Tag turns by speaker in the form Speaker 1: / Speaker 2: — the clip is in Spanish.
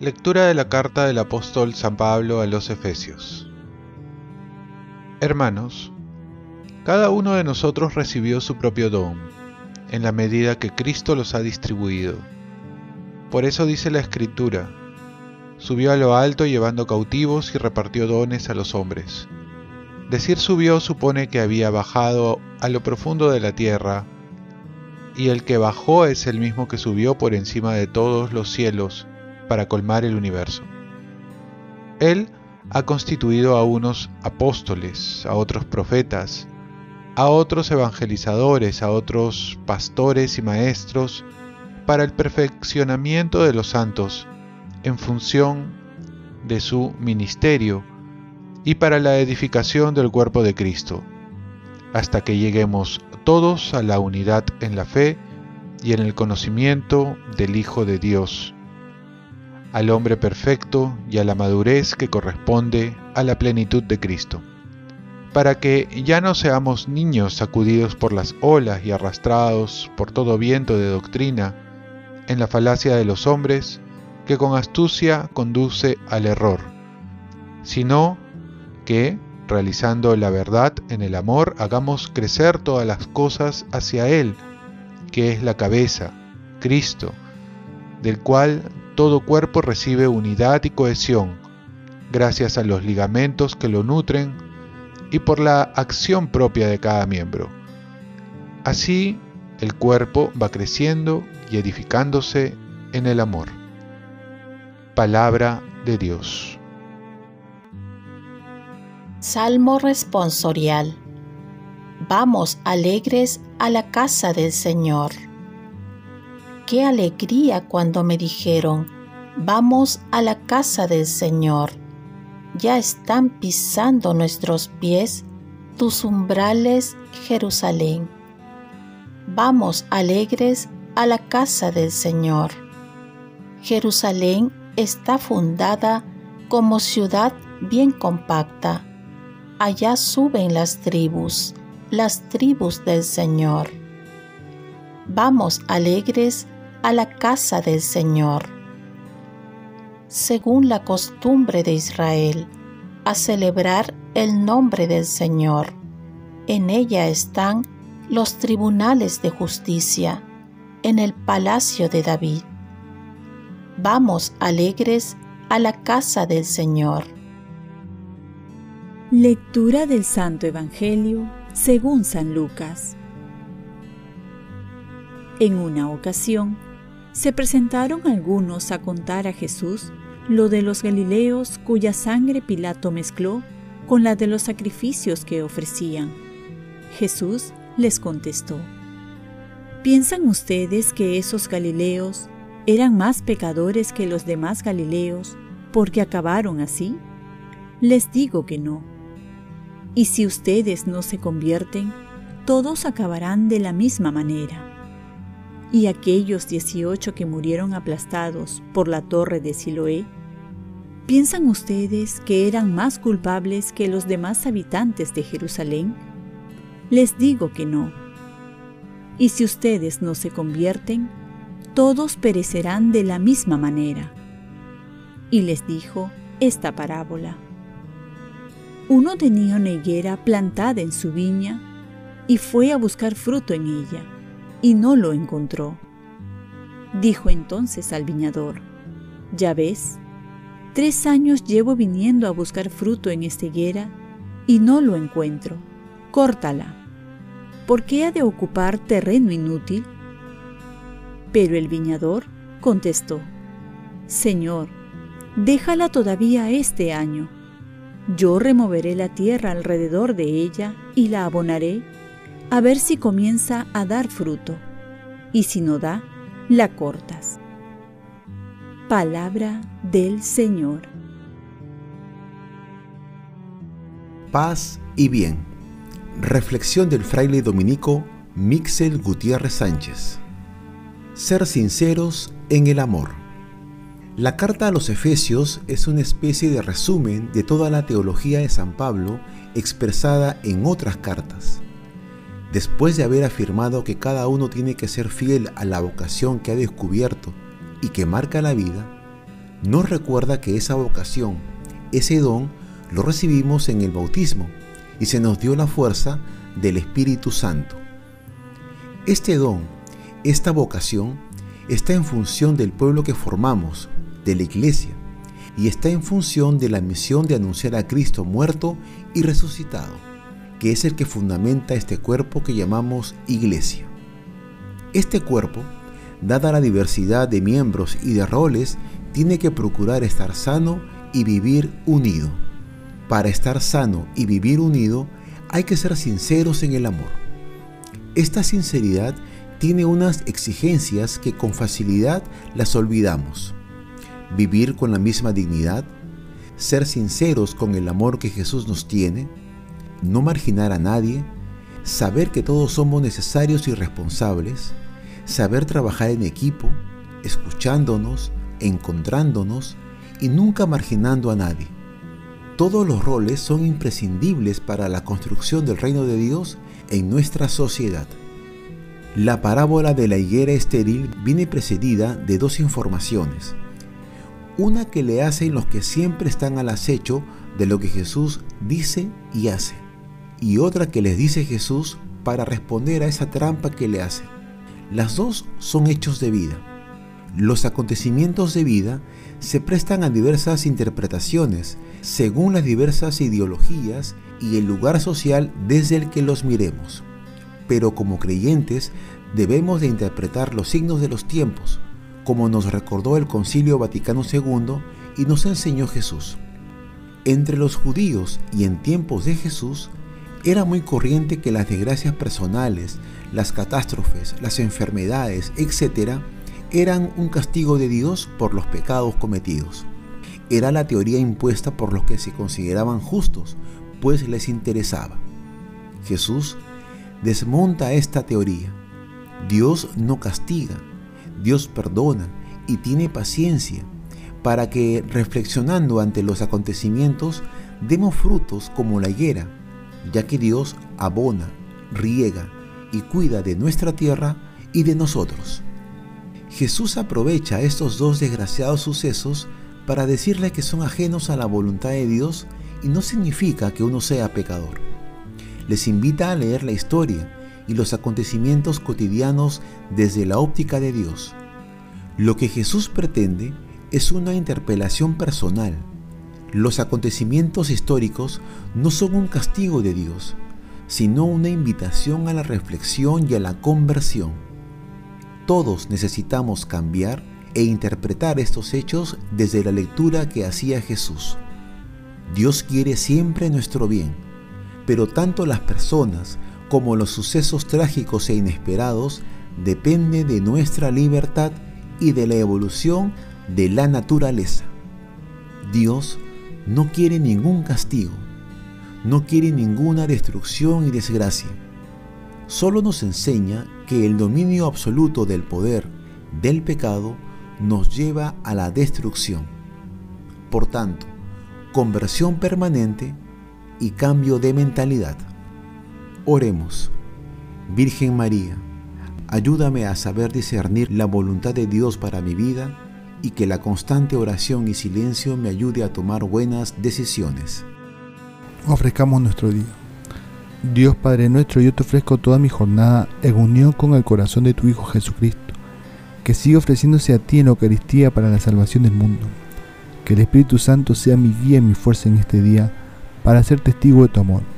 Speaker 1: Lectura de la carta del apóstol San Pablo a los Efesios Hermanos, cada uno de nosotros recibió su propio don, en la medida que Cristo los ha distribuido. Por eso dice la Escritura, subió a lo alto llevando cautivos y repartió dones a los hombres. Decir subió supone que había bajado a lo profundo de la tierra, y el que bajó es el mismo que subió por encima de todos los cielos, para colmar el universo. Él ha constituido a unos apóstoles, a otros profetas, a otros evangelizadores, a otros pastores y maestros, para el perfeccionamiento de los santos, en función de su ministerio, y para la edificación del cuerpo de Cristo, hasta que lleguemos todos a la unidad en la fe y en el conocimiento del Hijo de Dios al hombre perfecto y a la madurez que corresponde a la plenitud de Cristo, para que ya no seamos niños sacudidos por las olas y arrastrados por todo viento de doctrina, en la falacia de los hombres, que con astucia conduce al error, sino que, realizando la verdad en el amor, hagamos crecer todas las cosas hacia Él, que es la cabeza, Cristo, del cual todo cuerpo recibe unidad y cohesión, gracias a los ligamentos que lo nutren y por la acción propia de cada miembro. Así, el cuerpo va creciendo y edificándose en el amor. Palabra de Dios.
Speaker 2: Salmo responsorial. Vamos alegres a la casa del Señor qué alegría cuando me dijeron, vamos a la casa del Señor. Ya están pisando nuestros pies tus umbrales, Jerusalén. Vamos alegres a la casa del Señor. Jerusalén está fundada como ciudad bien compacta. Allá suben las tribus, las tribus del Señor. Vamos alegres a la casa del Señor. Según la costumbre de Israel, a celebrar el nombre del Señor. En ella están los tribunales de justicia, en el palacio de David. Vamos alegres a la casa del Señor.
Speaker 3: Lectura del Santo Evangelio según San Lucas. En una ocasión, se presentaron algunos a contar a Jesús lo de los Galileos cuya sangre Pilato mezcló con la de los sacrificios que ofrecían. Jesús les contestó, ¿piensan ustedes que esos Galileos eran más pecadores que los demás Galileos porque acabaron así? Les digo que no. Y si ustedes no se convierten, todos acabarán de la misma manera y aquellos 18 que murieron aplastados por la torre de Siloé, ¿piensan ustedes que eran más culpables que los demás habitantes de Jerusalén? Les digo que no. Y si ustedes no se convierten, todos perecerán de la misma manera. Y les dijo esta parábola. Uno tenía una higuera plantada en su viña y fue a buscar fruto en ella y no lo encontró. Dijo entonces al viñador, Ya ves, tres años llevo viniendo a buscar fruto en esta higuera y no lo encuentro. Córtala. ¿Por qué ha de ocupar terreno inútil? Pero el viñador contestó, Señor, déjala todavía este año. Yo removeré la tierra alrededor de ella y la abonaré a ver si comienza a dar fruto, y si no da, la cortas. Palabra del Señor.
Speaker 4: Paz y bien. Reflexión del fraile dominico Mixel Gutiérrez Sánchez. Ser sinceros en el amor. La carta a los Efesios es una especie de resumen de toda la teología de San Pablo expresada en otras cartas. Después de haber afirmado que cada uno tiene que ser fiel a la vocación que ha descubierto y que marca la vida, nos recuerda que esa vocación, ese don, lo recibimos en el bautismo y se nos dio la fuerza del Espíritu Santo. Este don, esta vocación, está en función del pueblo que formamos, de la iglesia y está en función de la misión de anunciar a Cristo muerto y resucitado, que es el que fundamenta este cuerpo que llamamos iglesia. Este cuerpo, dada la diversidad de miembros y de roles, tiene que procurar estar sano y vivir unido. Para estar sano y vivir unido hay que ser sinceros en el amor. Esta sinceridad tiene unas exigencias que con facilidad las olvidamos vivir con la misma dignidad, ser sinceros con el amor que Jesús nos tiene, no marginar a nadie, saber que todos somos necesarios y responsables, saber trabajar en equipo, escuchándonos, encontrándonos y nunca marginando a nadie. Todos los roles son imprescindibles para la construcción del reino de Dios en nuestra sociedad. La parábola de la higuera estéril viene precedida de dos informaciones una que le hacen los que siempre están al acecho de lo que Jesús dice y hace, y otra que les dice Jesús para responder a esa trampa que le hace. Las dos son hechos de vida. Los acontecimientos de vida se prestan a diversas interpretaciones según las diversas ideologías y el lugar social desde el que los miremos. Pero como creyentes debemos de interpretar los signos de los tiempos, como nos recordó el Concilio Vaticano II y nos enseñó Jesús. Entre los judíos y en tiempos de Jesús, era muy corriente que las desgracias personales, las catástrofes, las enfermedades, etc., eran un castigo de Dios por los pecados cometidos. Era la teoría impuesta por los que se consideraban justos, pues les interesaba. Jesús desmonta esta teoría. Dios no castiga, Dios perdona y tiene paciencia para que, reflexionando ante los acontecimientos, demos frutos como la higuera, ya que Dios abona, riega y cuida de nuestra tierra y de nosotros. Jesús aprovecha estos dos desgraciados sucesos para decirle que son ajenos a la voluntad de Dios y no significa que uno sea pecador. Les invita a leer la historia y los acontecimientos cotidianos desde la óptica de Dios. Lo que Jesús pretende es una interpelación personal. Los acontecimientos históricos no son un castigo de Dios, sino una invitación a la reflexión y a la conversión. Todos necesitamos cambiar e interpretar estos hechos desde la lectura que hacía Jesús. Dios quiere siempre nuestro bien, pero tanto las personas como los sucesos trágicos e inesperados depende de nuestra libertad y de la evolución de la naturaleza. Dios no quiere ningún castigo, no quiere ninguna destrucción y desgracia. Solo nos enseña que el dominio absoluto del poder del pecado nos lleva a la destrucción. Por tanto, conversión permanente y cambio de mentalidad. Oremos. Virgen María, ayúdame a saber discernir la voluntad de Dios para mi vida y que la constante oración y silencio me ayude a tomar buenas decisiones.
Speaker 5: Ofrezcamos nuestro día. Dios Padre nuestro, yo te ofrezco toda mi jornada en unión con el corazón de tu Hijo Jesucristo, que siga ofreciéndose a ti en la Eucaristía para la salvación del mundo. Que el Espíritu Santo sea mi guía y mi fuerza en este día para ser testigo de tu amor